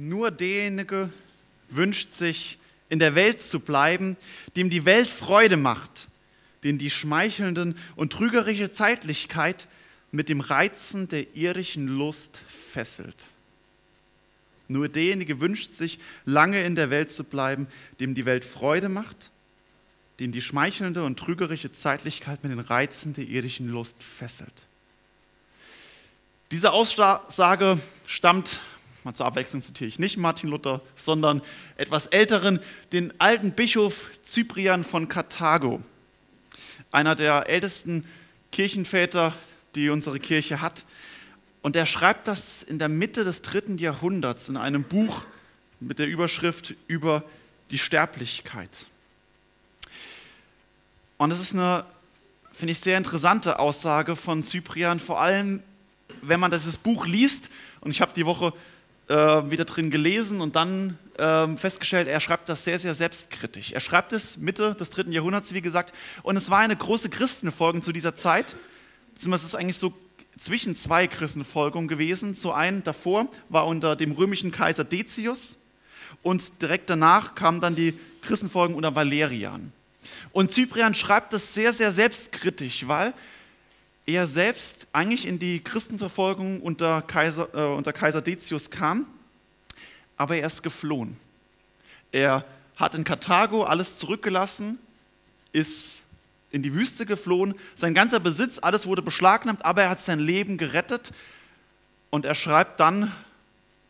Nur derjenige wünscht sich, in der Welt zu bleiben, dem die Welt Freude macht, den die schmeichelnden und trügerische Zeitlichkeit mit dem Reizen der irdischen Lust fesselt. Nur derjenige wünscht sich, lange in der Welt zu bleiben, dem die Welt Freude macht, den die schmeichelnde und trügerische Zeitlichkeit mit den Reizen der irdischen Lust fesselt. Diese Aussage stammt, mal zur Abwechslung zitiere ich nicht Martin Luther, sondern etwas älteren, den alten Bischof Cyprian von Karthago, einer der ältesten Kirchenväter, die unsere Kirche hat. Und er schreibt das in der Mitte des dritten Jahrhunderts in einem Buch mit der Überschrift über die Sterblichkeit. Und es ist eine, finde ich, sehr interessante Aussage von Cyprian, vor allem wenn man dieses Buch liest, und ich habe die Woche äh, wieder drin gelesen und dann äh, festgestellt, er schreibt das sehr, sehr selbstkritisch. Er schreibt es Mitte des dritten Jahrhunderts, wie gesagt, und es war eine große Christenfolgung zu dieser Zeit, beziehungsweise es ist eigentlich so zwischen zwei Christenfolgungen gewesen. Zu einen davor war unter dem römischen Kaiser Decius und direkt danach kam dann die Christenfolgen unter Valerian. Und Cyprian schreibt das sehr, sehr selbstkritisch, weil er selbst eigentlich in die Christenverfolgung unter Kaiser, äh, unter Kaiser Decius kam, aber er ist geflohen. Er hat in Karthago alles zurückgelassen, ist in die Wüste geflohen, sein ganzer Besitz, alles wurde beschlagnahmt, aber er hat sein Leben gerettet und er schreibt dann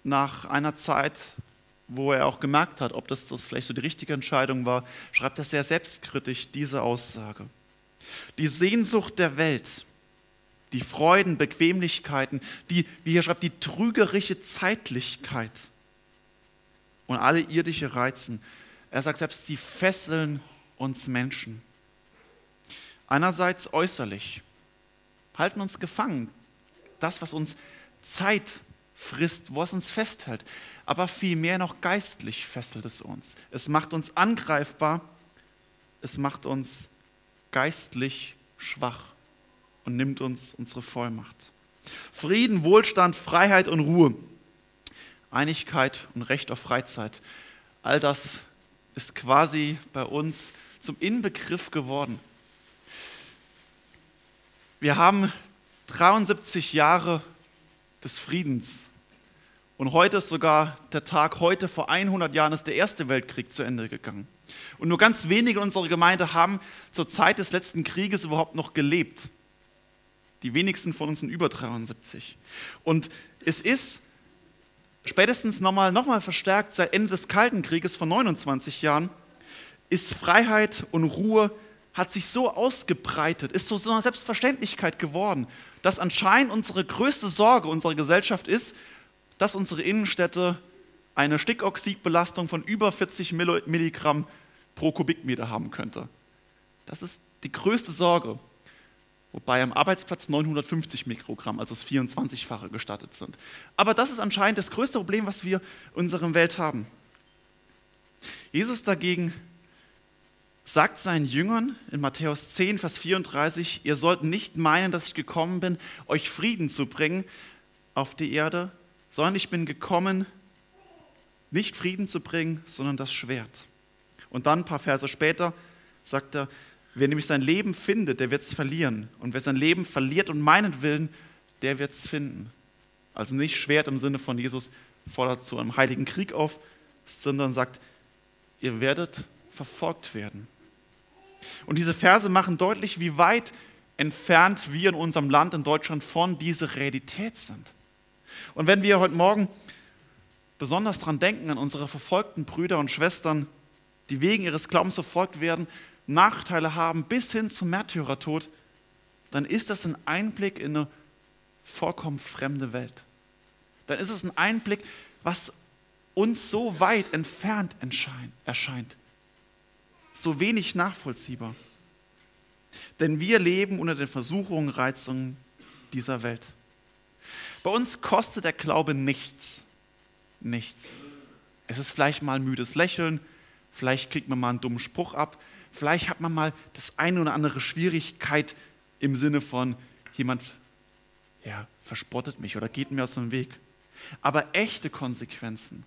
nach einer Zeit, wo er auch gemerkt hat, ob das, das vielleicht so die richtige Entscheidung war, schreibt er sehr selbstkritisch diese Aussage. Die Sehnsucht der Welt, die Freuden, Bequemlichkeiten, die, wie hier schreibt, die trügerische Zeitlichkeit und alle irdische Reizen. Er sagt selbst, sie fesseln uns Menschen. Einerseits äußerlich, halten uns gefangen, das, was uns Zeit frisst, was uns festhält, aber vielmehr noch geistlich fesselt es uns. Es macht uns angreifbar, es macht uns geistlich schwach und nimmt uns unsere Vollmacht. Frieden, Wohlstand, Freiheit und Ruhe, Einigkeit und Recht auf Freizeit, all das ist quasi bei uns zum Inbegriff geworden. Wir haben 73 Jahre des Friedens und heute ist sogar der Tag, heute vor 100 Jahren ist der Erste Weltkrieg zu Ende gegangen. Und nur ganz wenige unserer Gemeinde haben zur Zeit des letzten Krieges überhaupt noch gelebt. Die wenigsten von uns sind über 73. Und es ist spätestens nochmal noch mal verstärkt seit Ende des Kalten Krieges vor 29 Jahren, ist Freiheit und Ruhe hat sich so ausgebreitet, ist so eine Selbstverständlichkeit geworden, dass anscheinend unsere größte Sorge unserer Gesellschaft ist, dass unsere Innenstädte eine Stickoxidbelastung von über 40 Milligramm pro Kubikmeter haben könnte. Das ist die größte Sorge wobei am Arbeitsplatz 950 Mikrogramm, also das 24-fache gestattet sind. Aber das ist anscheinend das größte Problem, was wir in unserer Welt haben. Jesus dagegen sagt seinen Jüngern in Matthäus 10, Vers 34, ihr sollt nicht meinen, dass ich gekommen bin, euch Frieden zu bringen auf die Erde, sondern ich bin gekommen, nicht Frieden zu bringen, sondern das Schwert. Und dann ein paar Verse später sagt er, Wer nämlich sein Leben findet, der wird es verlieren. Und wer sein Leben verliert und meinen Willen, der wird es finden. Also nicht Schwert im Sinne von Jesus fordert zu einem heiligen Krieg auf, sondern sagt, ihr werdet verfolgt werden. Und diese Verse machen deutlich, wie weit entfernt wir in unserem Land, in Deutschland, von dieser Realität sind. Und wenn wir heute Morgen besonders daran denken, an unsere verfolgten Brüder und Schwestern, die wegen ihres Glaubens verfolgt werden, Nachteile haben bis hin zum Märtyrertod, dann ist das ein Einblick in eine vollkommen fremde Welt. Dann ist es ein Einblick, was uns so weit entfernt erscheint, so wenig nachvollziehbar. Denn wir leben unter den Versuchungen, Reizungen dieser Welt. Bei uns kostet der Glaube nichts. Nichts. Es ist vielleicht mal ein müdes Lächeln, vielleicht kriegt man mal einen dummen Spruch ab, Vielleicht hat man mal das eine oder andere Schwierigkeit im Sinne von jemand ja, verspottet mich oder geht mir aus dem Weg. Aber echte Konsequenzen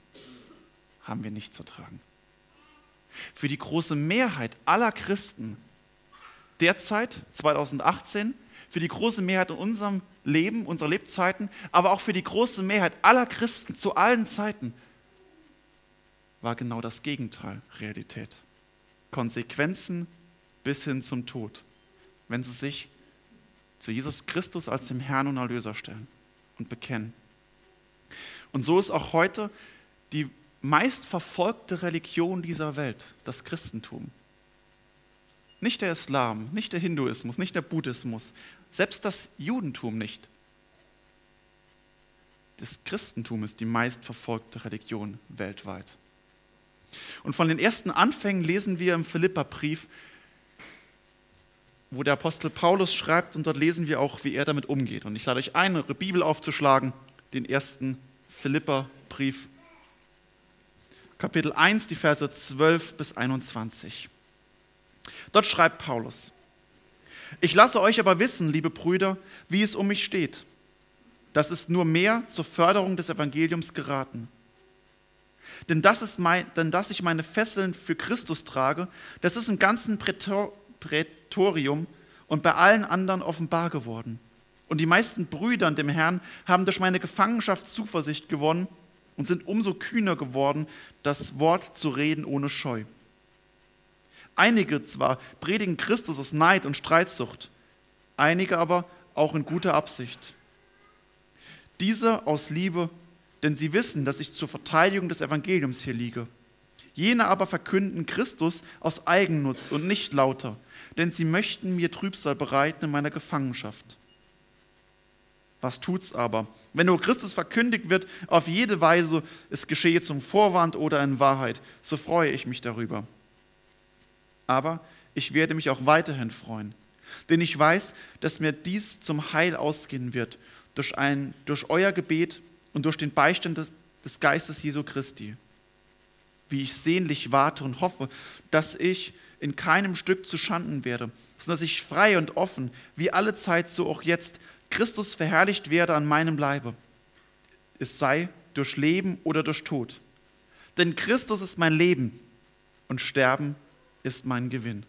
haben wir nicht zu tragen. Für die große Mehrheit aller Christen derzeit, 2018, für die große Mehrheit in unserem Leben, unserer Lebzeiten, aber auch für die große Mehrheit aller Christen zu allen Zeiten war genau das Gegenteil Realität. Konsequenzen bis hin zum Tod, wenn sie sich zu Jesus Christus als dem Herrn und Erlöser stellen und bekennen. Und so ist auch heute die meistverfolgte Religion dieser Welt das Christentum. Nicht der Islam, nicht der Hinduismus, nicht der Buddhismus, selbst das Judentum nicht. Das Christentum ist die meistverfolgte Religion weltweit. Und von den ersten Anfängen lesen wir im Philipperbrief, wo der Apostel Paulus schreibt, und dort lesen wir auch, wie er damit umgeht. Und ich lade euch ein, eure Bibel aufzuschlagen, den ersten Philipperbrief, Kapitel 1, die Verse 12 bis 21. Dort schreibt Paulus, ich lasse euch aber wissen, liebe Brüder, wie es um mich steht. Das ist nur mehr zur Förderung des Evangeliums geraten. Denn, das ist mein, denn dass ich meine Fesseln für Christus trage, das ist im ganzen Prätor, Prätorium und bei allen anderen offenbar geworden. Und die meisten Brüder dem Herrn haben durch meine Gefangenschaft Zuversicht gewonnen und sind umso kühner geworden, das Wort zu reden ohne Scheu. Einige zwar predigen Christus aus Neid und Streitsucht, einige aber auch in guter Absicht. Diese aus Liebe, denn sie wissen, dass ich zur Verteidigung des Evangeliums hier liege. Jene aber verkünden Christus aus Eigennutz und nicht lauter, denn sie möchten mir Trübsal bereiten in meiner Gefangenschaft. Was tut's aber? Wenn nur Christus verkündigt wird, auf jede Weise, es geschehe zum Vorwand oder in Wahrheit, so freue ich mich darüber aber ich werde mich auch weiterhin freuen. Denn ich weiß, dass mir dies zum Heil ausgehen wird, durch, ein, durch euer Gebet und durch den Beistand des, des Geistes Jesu Christi. Wie ich sehnlich warte und hoffe, dass ich in keinem Stück zu Schanden werde, sondern dass ich frei und offen, wie alle Zeit, so auch jetzt, Christus verherrlicht werde an meinem Leibe. Es sei durch Leben oder durch Tod. Denn Christus ist mein Leben und Sterben ist mein Gewinn.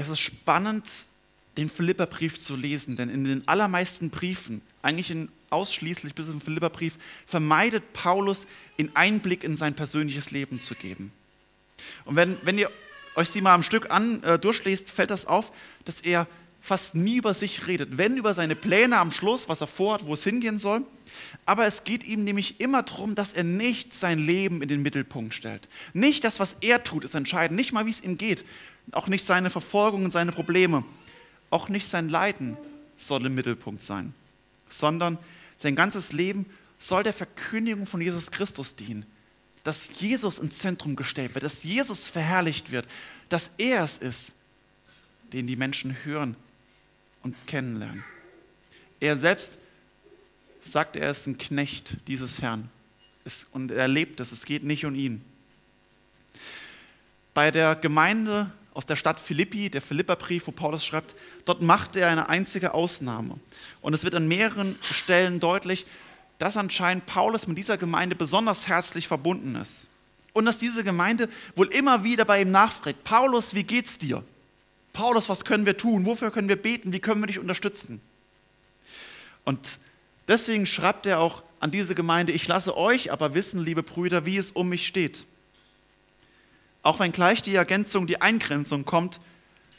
Es ist spannend, den Philipperbrief zu lesen, denn in den allermeisten Briefen, eigentlich in, ausschließlich bis zum Philipperbrief, vermeidet Paulus, in Einblick in sein persönliches Leben zu geben. Und wenn, wenn ihr euch sie mal am Stück an äh, durchlest, fällt das auf, dass er fast nie über sich redet, wenn über seine Pläne am Schluss, was er vorhat, wo es hingehen soll. Aber es geht ihm nämlich immer darum, dass er nicht sein Leben in den Mittelpunkt stellt. Nicht das, was er tut, ist entscheidend. Nicht mal, wie es ihm geht. Auch nicht seine Verfolgung und seine Probleme. Auch nicht sein Leiden soll im Mittelpunkt sein. Sondern sein ganzes Leben soll der Verkündigung von Jesus Christus dienen. Dass Jesus ins Zentrum gestellt wird, dass Jesus verherrlicht wird, dass er es ist, den die Menschen hören und kennenlernen. Er selbst sagt, er ist ein Knecht dieses Herrn. Und er lebt es, es geht nicht um ihn. Bei der Gemeinde aus der Stadt Philippi, der Philipperbrief, wo Paulus schreibt, dort macht er eine einzige Ausnahme. Und es wird an mehreren Stellen deutlich, dass anscheinend Paulus mit dieser Gemeinde besonders herzlich verbunden ist. Und dass diese Gemeinde wohl immer wieder bei ihm nachfragt, Paulus, wie geht's dir? Paulus, was können wir tun? Wofür können wir beten? Wie können wir dich unterstützen? Und deswegen schreibt er auch an diese Gemeinde, ich lasse euch aber wissen, liebe Brüder, wie es um mich steht. Auch wenn gleich die Ergänzung, die Eingrenzung kommt,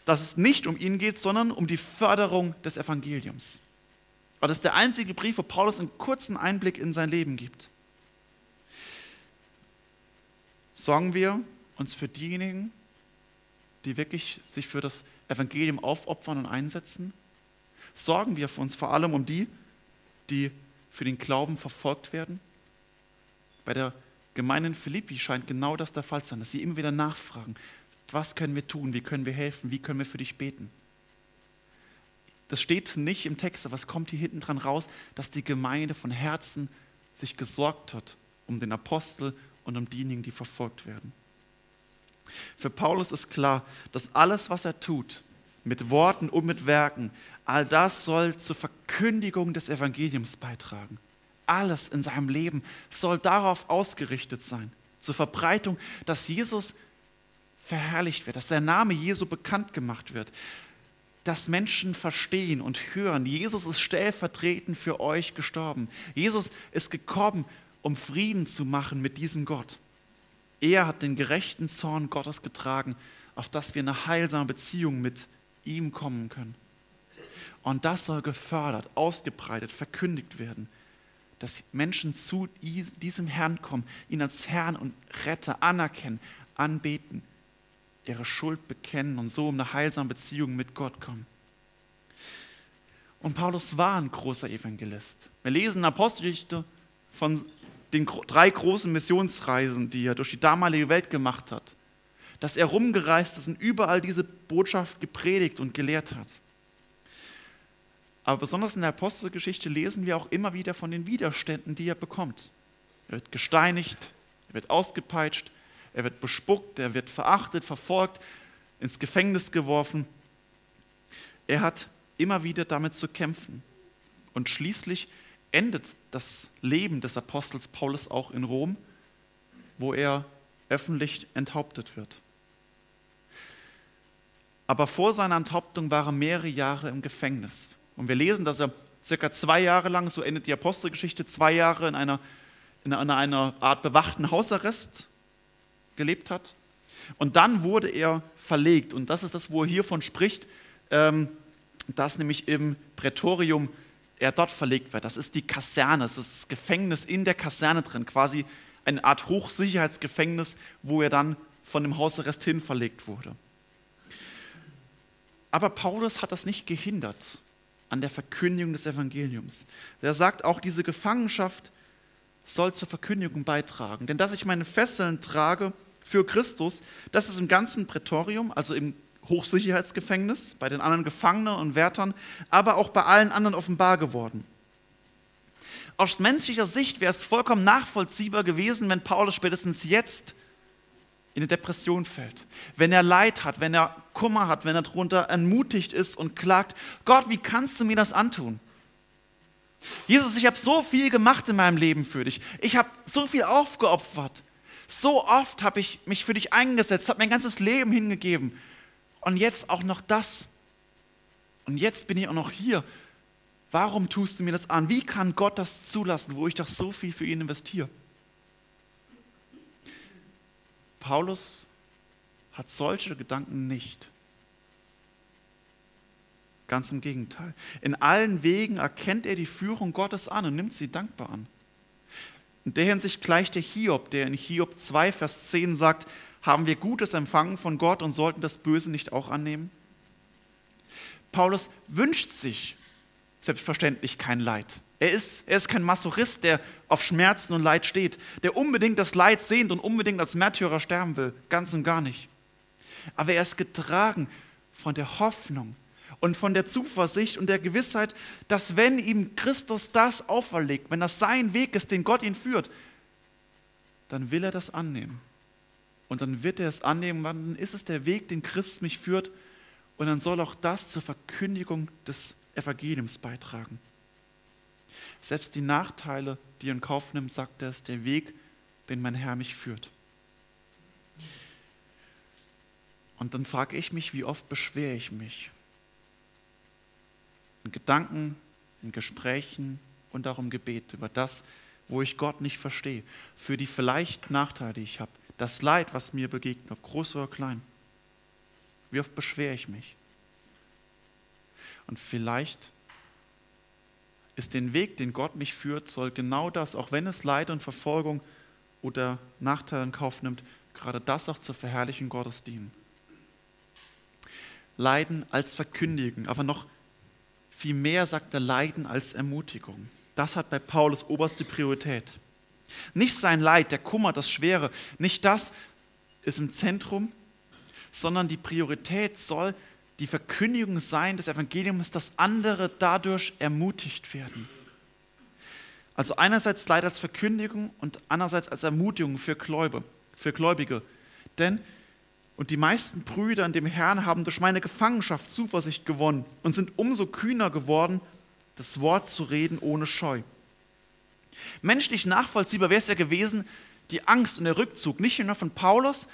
dass es nicht um ihn geht, sondern um die Förderung des Evangeliums. Aber das ist der einzige Brief, wo Paulus einen kurzen Einblick in sein Leben gibt. Sorgen wir uns für diejenigen, die wirklich sich für das Evangelium aufopfern und einsetzen? Sorgen wir für uns vor allem um die, die für den Glauben verfolgt werden? Bei der Gemeinde in Philippi scheint genau das der Fall zu sein, dass sie immer wieder nachfragen, was können wir tun, wie können wir helfen, wie können wir für dich beten? Das steht nicht im Text, aber es kommt hier hinten dran raus, dass die Gemeinde von Herzen sich gesorgt hat um den Apostel und um diejenigen, die verfolgt werden. Für Paulus ist klar, dass alles, was er tut, mit Worten und mit Werken, all das soll zur Verkündigung des Evangeliums beitragen. Alles in seinem Leben soll darauf ausgerichtet sein, zur Verbreitung, dass Jesus verherrlicht wird, dass der Name Jesu bekannt gemacht wird, dass Menschen verstehen und hören, Jesus ist stellvertretend für euch gestorben. Jesus ist gekommen, um Frieden zu machen mit diesem Gott. Er hat den gerechten Zorn Gottes getragen, auf dass wir eine heilsame Beziehung mit ihm kommen können. Und das soll gefördert, ausgebreitet, verkündigt werden, dass Menschen zu diesem Herrn kommen, ihn als Herrn und Retter anerkennen, anbeten, ihre Schuld bekennen und so um eine heilsame Beziehung mit Gott kommen. Und Paulus war ein großer Evangelist. Wir lesen in der Apostelgeschichte von den drei großen Missionsreisen, die er durch die damalige Welt gemacht hat, dass er rumgereist ist und überall diese Botschaft gepredigt und gelehrt hat. Aber besonders in der Apostelgeschichte lesen wir auch immer wieder von den Widerständen, die er bekommt. Er wird gesteinigt, er wird ausgepeitscht, er wird bespuckt, er wird verachtet, verfolgt, ins Gefängnis geworfen. Er hat immer wieder damit zu kämpfen. Und schließlich endet das Leben des Apostels Paulus auch in Rom, wo er öffentlich enthauptet wird. Aber vor seiner Enthauptung war er mehrere Jahre im Gefängnis. Und wir lesen, dass er circa zwei Jahre lang, so endet die Apostelgeschichte, zwei Jahre in einer, in einer Art bewachten Hausarrest gelebt hat. Und dann wurde er verlegt. Und das ist das, wo er hiervon spricht, ähm, dass nämlich im Prätorium er dort verlegt wird. Das ist die Kaserne, das ist das Gefängnis in der Kaserne drin, quasi eine Art Hochsicherheitsgefängnis, wo er dann von dem Hausarrest hin verlegt wurde. Aber Paulus hat das nicht gehindert an der Verkündigung des Evangeliums. Er sagt auch, diese Gefangenschaft soll zur Verkündigung beitragen. Denn dass ich meine Fesseln trage für Christus, das ist im ganzen Prätorium, also im Hochsicherheitsgefängnis, bei den anderen Gefangenen und Wärtern, aber auch bei allen anderen offenbar geworden. Aus menschlicher Sicht wäre es vollkommen nachvollziehbar gewesen, wenn Paulus spätestens jetzt in eine Depression fällt, wenn er Leid hat, wenn er Kummer hat, wenn er darunter ermutigt ist und klagt, Gott, wie kannst du mir das antun? Jesus, ich habe so viel gemacht in meinem Leben für dich. Ich habe so viel aufgeopfert. So oft habe ich mich für dich eingesetzt, habe mein ganzes Leben hingegeben. Und jetzt auch noch das. Und jetzt bin ich auch noch hier. Warum tust du mir das an? Wie kann Gott das zulassen, wo ich doch so viel für ihn investiere? Paulus hat solche Gedanken nicht. Ganz im Gegenteil. In allen Wegen erkennt er die Führung Gottes an und nimmt sie dankbar an. In der Hinsicht gleicht der Hiob, der in Hiob 2, Vers 10 sagt, haben wir Gutes empfangen von Gott und sollten das Böse nicht auch annehmen? Paulus wünscht sich selbstverständlich kein Leid. Er ist, er ist kein Masochist, der auf Schmerzen und Leid steht, der unbedingt das Leid sehnt und unbedingt als Märtyrer sterben will. Ganz und gar nicht. Aber er ist getragen von der Hoffnung und von der Zuversicht und der Gewissheit, dass wenn ihm Christus das auferlegt, wenn das sein Weg ist, den Gott ihn führt, dann will er das annehmen. Und dann wird er es annehmen, dann ist es der Weg, den Christus mich führt. Und dann soll auch das zur Verkündigung des Evangeliums beitragen. Selbst die Nachteile, die er in Kauf nimmt, sagt er, ist der Weg, den mein Herr mich führt. Und dann frage ich mich, wie oft beschwere ich mich? In Gedanken, in Gesprächen und auch im Gebet über das, wo ich Gott nicht verstehe, für die vielleicht Nachteile, die ich habe, das Leid, was mir begegnet, ob groß oder klein. Wie oft beschwere ich mich? Und vielleicht ist den Weg, den Gott mich führt, soll genau das, auch wenn es Leid und Verfolgung oder Nachteile in Kauf nimmt, gerade das auch zur Verherrlichung Gottes dienen. Leiden als Verkündigen, aber noch viel mehr sagt er Leiden als Ermutigung. Das hat bei Paulus oberste Priorität. Nicht sein Leid, der Kummer, das Schwere, nicht das ist im Zentrum, sondern die Priorität soll die Verkündigung sein des Evangeliums, dass andere dadurch ermutigt werden. Also einerseits Leid als Verkündigung und andererseits als Ermutigung für Gläubige. Für Gläubige. Denn, Und die meisten Brüder in dem Herrn haben durch meine Gefangenschaft Zuversicht gewonnen und sind umso kühner geworden, das Wort zu reden ohne Scheu. Menschlich nachvollziehbar wäre es ja gewesen, die Angst und der Rückzug nicht nur von Paulus,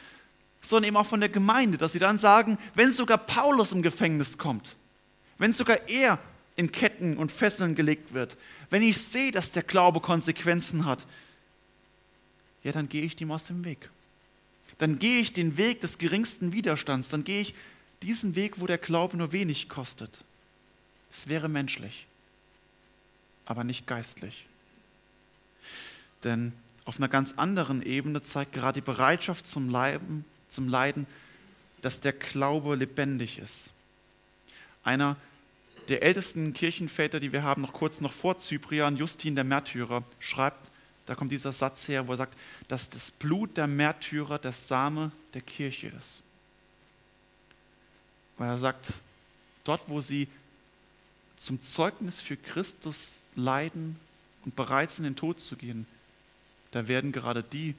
sondern eben auch von der Gemeinde, dass sie dann sagen, wenn sogar Paulus im Gefängnis kommt, wenn sogar er in Ketten und Fesseln gelegt wird, wenn ich sehe, dass der Glaube Konsequenzen hat, ja, dann gehe ich dem aus dem Weg. Dann gehe ich den Weg des geringsten Widerstands, dann gehe ich diesen Weg, wo der Glaube nur wenig kostet. Das wäre menschlich, aber nicht geistlich. Denn auf einer ganz anderen Ebene zeigt gerade die Bereitschaft zum Leiden, zum Leiden, dass der Glaube lebendig ist. Einer der ältesten Kirchenväter, die wir haben, noch kurz noch vor Cyprian, Justin der Märtyrer, schreibt, da kommt dieser Satz her, wo er sagt, dass das Blut der Märtyrer der Same der Kirche ist. Weil er sagt, dort, wo sie zum Zeugnis für Christus leiden und bereit sind, in den Tod zu gehen, da werden gerade die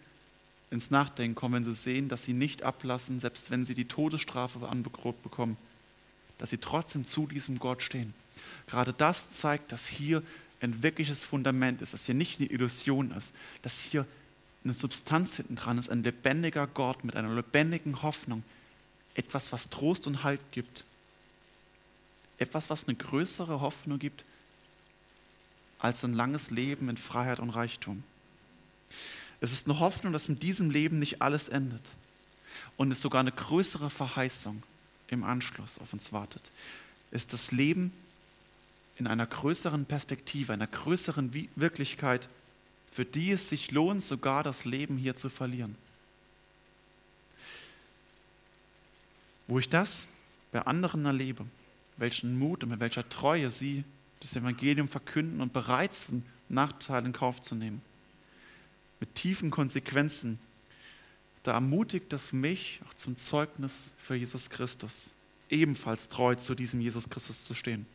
ins Nachdenken kommen, wenn sie sehen, dass sie nicht ablassen, selbst wenn sie die Todesstrafe angedroht bekommen, dass sie trotzdem zu diesem Gott stehen. Gerade das zeigt, dass hier ein wirkliches Fundament ist, dass hier nicht eine Illusion ist, dass hier eine Substanz hinten dran ist, ein lebendiger Gott mit einer lebendigen Hoffnung, etwas, was Trost und Halt gibt, etwas, was eine größere Hoffnung gibt als ein langes Leben in Freiheit und Reichtum. Es ist eine Hoffnung, dass mit diesem Leben nicht alles endet und es sogar eine größere Verheißung im Anschluss auf uns wartet. Es ist das Leben in einer größeren Perspektive, einer größeren Wirklichkeit, für die es sich lohnt, sogar das Leben hier zu verlieren. Wo ich das bei anderen erlebe, welchen Mut und mit welcher Treue sie das Evangelium verkünden und bereit sind, Nachteile in Kauf zu nehmen mit tiefen Konsequenzen, da ermutigt es mich auch zum Zeugnis für Jesus Christus, ebenfalls treu zu diesem Jesus Christus zu stehen.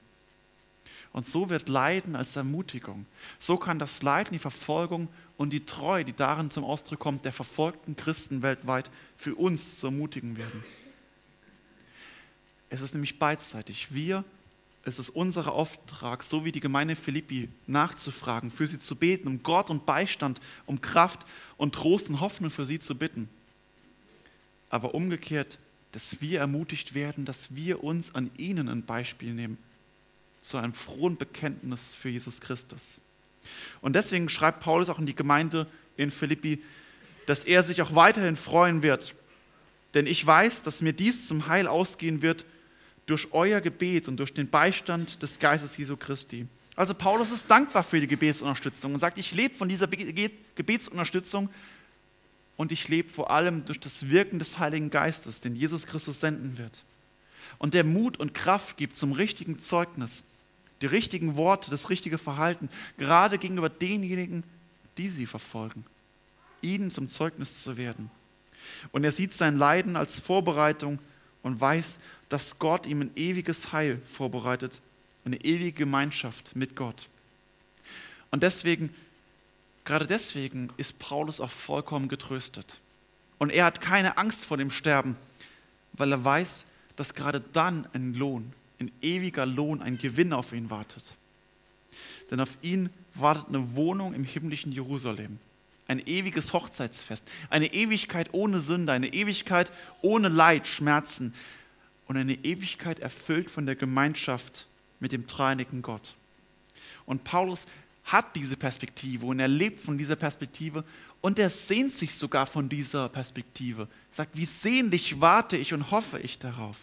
Und so wird Leiden als Ermutigung. So kann das Leiden, die Verfolgung und die Treue, die darin zum Ausdruck kommt, der verfolgten Christen weltweit für uns zu ermutigen werden. Es ist nämlich beidseitig. Wir es ist unser Auftrag, so wie die Gemeinde Philippi, nachzufragen, für sie zu beten, um Gott und Beistand, um Kraft und Trost und Hoffnung für sie zu bitten. Aber umgekehrt, dass wir ermutigt werden, dass wir uns an ihnen ein Beispiel nehmen, zu einem frohen Bekenntnis für Jesus Christus. Und deswegen schreibt Paulus auch in die Gemeinde in Philippi, dass er sich auch weiterhin freuen wird. Denn ich weiß, dass mir dies zum Heil ausgehen wird, durch euer Gebet und durch den Beistand des Geistes Jesu Christi. Also Paulus ist dankbar für die Gebetsunterstützung und sagt, ich lebe von dieser Gebetsunterstützung und ich lebe vor allem durch das Wirken des Heiligen Geistes, den Jesus Christus senden wird. Und der Mut und Kraft gibt zum richtigen Zeugnis, die richtigen Worte, das richtige Verhalten, gerade gegenüber denjenigen, die sie verfolgen, ihnen zum Zeugnis zu werden. Und er sieht sein Leiden als Vorbereitung und weiß, dass Gott ihm ein ewiges Heil vorbereitet, eine ewige Gemeinschaft mit Gott. Und deswegen, gerade deswegen ist Paulus auch vollkommen getröstet. Und er hat keine Angst vor dem Sterben, weil er weiß, dass gerade dann ein Lohn, ein ewiger Lohn, ein Gewinn auf ihn wartet. Denn auf ihn wartet eine Wohnung im himmlischen Jerusalem, ein ewiges Hochzeitsfest, eine Ewigkeit ohne Sünde, eine Ewigkeit ohne Leid, Schmerzen, und eine Ewigkeit erfüllt von der Gemeinschaft mit dem dreinigen Gott. Und Paulus hat diese Perspektive und er lebt von dieser Perspektive und er sehnt sich sogar von dieser Perspektive. Er sagt, wie sehnlich warte ich und hoffe ich darauf.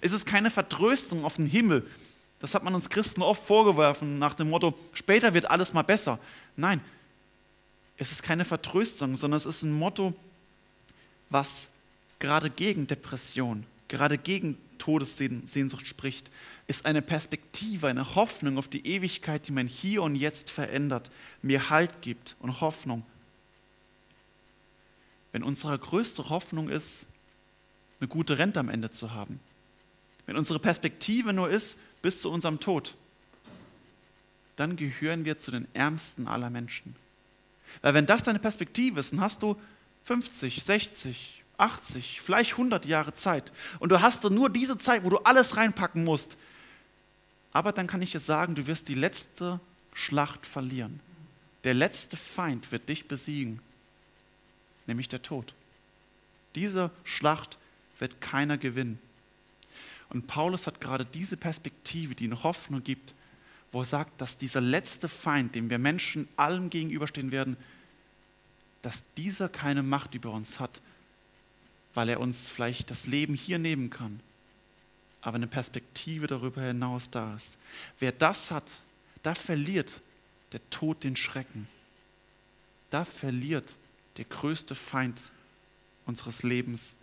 Es ist keine Vertröstung auf den Himmel. Das hat man uns Christen oft vorgeworfen nach dem Motto, später wird alles mal besser. Nein, es ist keine Vertröstung, sondern es ist ein Motto, was gerade gegen Depression, gerade gegen Todessehnsucht spricht, ist eine Perspektive, eine Hoffnung auf die Ewigkeit, die mein Hier und Jetzt verändert, mir Halt gibt und Hoffnung. Wenn unsere größte Hoffnung ist, eine gute Rente am Ende zu haben, wenn unsere Perspektive nur ist, bis zu unserem Tod, dann gehören wir zu den Ärmsten aller Menschen. Weil wenn das deine Perspektive ist, dann hast du 50, 60, 80, vielleicht 100 Jahre Zeit. Und du hast nur diese Zeit, wo du alles reinpacken musst. Aber dann kann ich dir sagen, du wirst die letzte Schlacht verlieren. Der letzte Feind wird dich besiegen, nämlich der Tod. Diese Schlacht wird keiner gewinnen. Und Paulus hat gerade diese Perspektive, die ihn Hoffnung gibt, wo er sagt, dass dieser letzte Feind, dem wir Menschen allem gegenüberstehen werden, dass dieser keine Macht über uns hat, weil er uns vielleicht das Leben hier nehmen kann, aber eine Perspektive darüber hinaus da ist. Wer das hat, da verliert der Tod den Schrecken. Da verliert der größte Feind unseres Lebens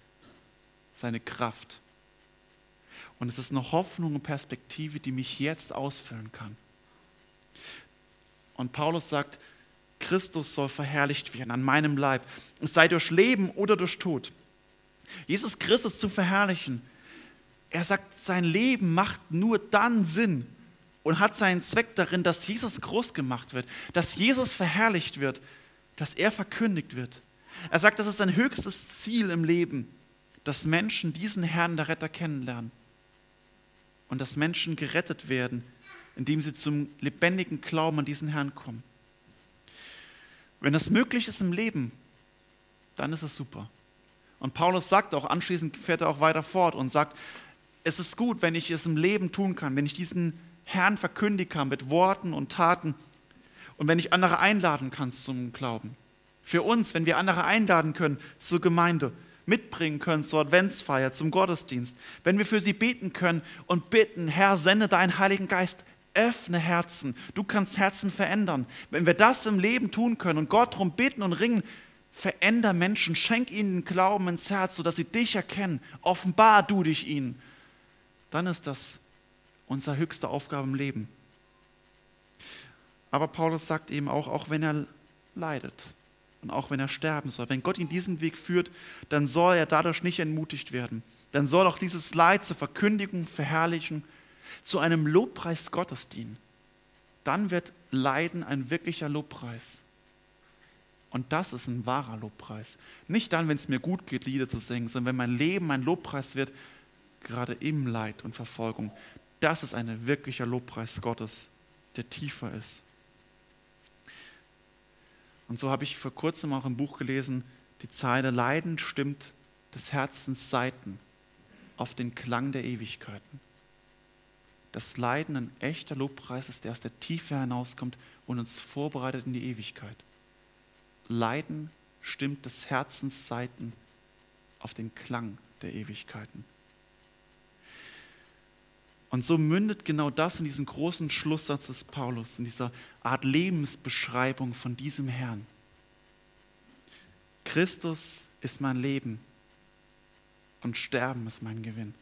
seine Kraft. Und es ist eine Hoffnung und Perspektive, die mich jetzt ausfüllen kann. Und Paulus sagt, Christus soll verherrlicht werden an meinem Leib, sei durch Leben oder durch Tod. Jesus Christus zu verherrlichen, er sagt, sein Leben macht nur dann Sinn und hat seinen Zweck darin, dass Jesus groß gemacht wird, dass Jesus verherrlicht wird, dass er verkündigt wird. Er sagt, das ist sein höchstes Ziel im Leben, dass Menschen diesen Herrn der Retter kennenlernen und dass Menschen gerettet werden, indem sie zum lebendigen Glauben an diesen Herrn kommen. Wenn das möglich ist im Leben, dann ist es super. Und Paulus sagt auch, anschließend fährt er auch weiter fort und sagt, es ist gut, wenn ich es im Leben tun kann, wenn ich diesen Herrn verkündigen kann mit Worten und Taten und wenn ich andere einladen kann zum Glauben. Für uns, wenn wir andere einladen können zur Gemeinde, mitbringen können zur Adventsfeier, zum Gottesdienst, wenn wir für sie beten können und bitten, Herr, sende deinen Heiligen Geist, öffne Herzen, du kannst Herzen verändern. Wenn wir das im Leben tun können und Gott darum bitten und ringen, veränder Menschen, schenk ihnen Glauben ins Herz, sodass sie dich erkennen, offenbar du dich ihnen, dann ist das unsere höchste Aufgabe im Leben. Aber Paulus sagt eben auch, auch wenn er leidet und auch wenn er sterben soll, wenn Gott ihn diesen Weg führt, dann soll er dadurch nicht entmutigt werden. Dann soll auch dieses Leid zur Verkündigung, Verherrlichen, zu einem Lobpreis Gottes dienen. Dann wird Leiden ein wirklicher Lobpreis. Und das ist ein wahrer Lobpreis. Nicht dann, wenn es mir gut geht, Lieder zu singen, sondern wenn mein Leben ein Lobpreis wird, gerade im Leid und Verfolgung. Das ist ein wirklicher Lobpreis Gottes, der tiefer ist. Und so habe ich vor kurzem auch im Buch gelesen, die Zeile Leiden stimmt des Herzens Seiten auf den Klang der Ewigkeiten. Das Leiden ein echter Lobpreis ist, der aus der Tiefe hinauskommt und uns vorbereitet in die Ewigkeit. Leiden stimmt des Herzens Seiten auf den Klang der Ewigkeiten. Und so mündet genau das in diesen großen Schlusssatz des Paulus, in dieser Art Lebensbeschreibung von diesem Herrn. Christus ist mein Leben und Sterben ist mein Gewinn.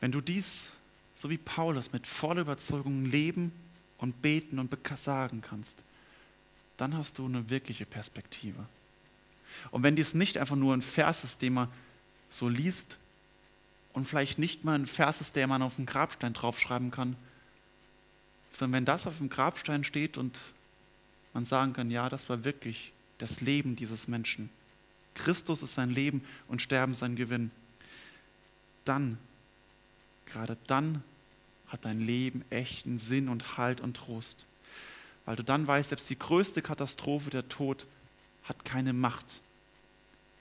Wenn du dies, so wie Paulus, mit voller Überzeugung leben und beten und sagen kannst, dann hast du eine wirkliche Perspektive. Und wenn dies nicht einfach nur ein Vers ist, den man so liest, und vielleicht nicht mal ein Vers ist, der man auf dem Grabstein draufschreiben kann, sondern wenn das auf dem Grabstein steht und man sagen kann, ja, das war wirklich das Leben dieses Menschen. Christus ist sein Leben und Sterben sein Gewinn. Dann, gerade dann, hat dein Leben echten Sinn und Halt und Trost. Weil du dann weißt, selbst die größte Katastrophe, der Tod, hat keine Macht.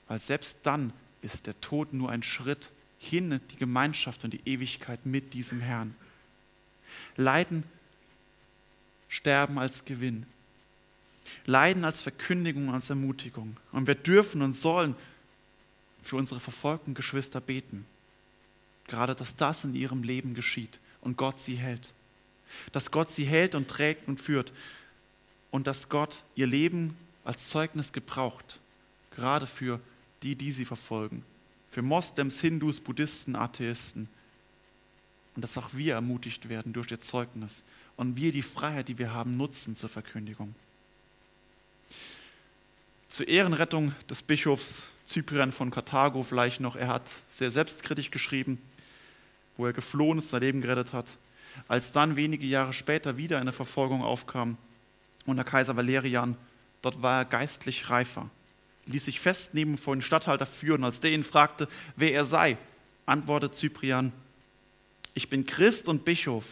Weil selbst dann ist der Tod nur ein Schritt hin die Gemeinschaft und die Ewigkeit mit diesem Herrn. Leiden, Sterben als Gewinn. Leiden als Verkündigung, als Ermutigung. Und wir dürfen und sollen für unsere verfolgten Geschwister beten. Gerade, dass das in ihrem Leben geschieht und Gott sie hält. Dass Gott sie hält und trägt und führt. Und dass Gott ihr Leben als Zeugnis gebraucht. Gerade für die, die sie verfolgen für Moslems, Hindus, Buddhisten, Atheisten. Und dass auch wir ermutigt werden durch ihr Zeugnis und wir die Freiheit, die wir haben, nutzen zur Verkündigung. Zur Ehrenrettung des Bischofs Cyprian von Karthago vielleicht noch, er hat sehr selbstkritisch geschrieben, wo er geflohen ist, sein Leben gerettet hat. Als dann wenige Jahre später wieder eine Verfolgung aufkam unter Kaiser Valerian, dort war er geistlich reifer ließ sich festnehmen vor den Statthalter führen. Als der ihn fragte, wer er sei, antwortete Cyprian, ich bin Christ und Bischof.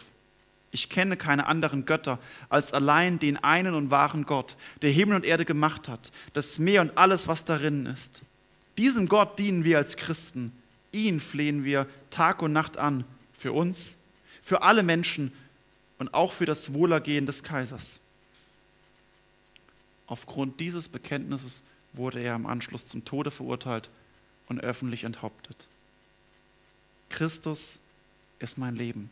Ich kenne keine anderen Götter als allein den einen und wahren Gott, der Himmel und Erde gemacht hat, das Meer und alles, was darin ist. Diesem Gott dienen wir als Christen. Ihn flehen wir Tag und Nacht an, für uns, für alle Menschen und auch für das Wohlergehen des Kaisers. Aufgrund dieses Bekenntnisses wurde er im Anschluss zum Tode verurteilt und öffentlich enthauptet. Christus ist mein Leben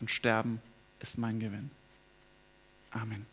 und Sterben ist mein Gewinn. Amen.